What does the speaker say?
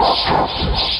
Stop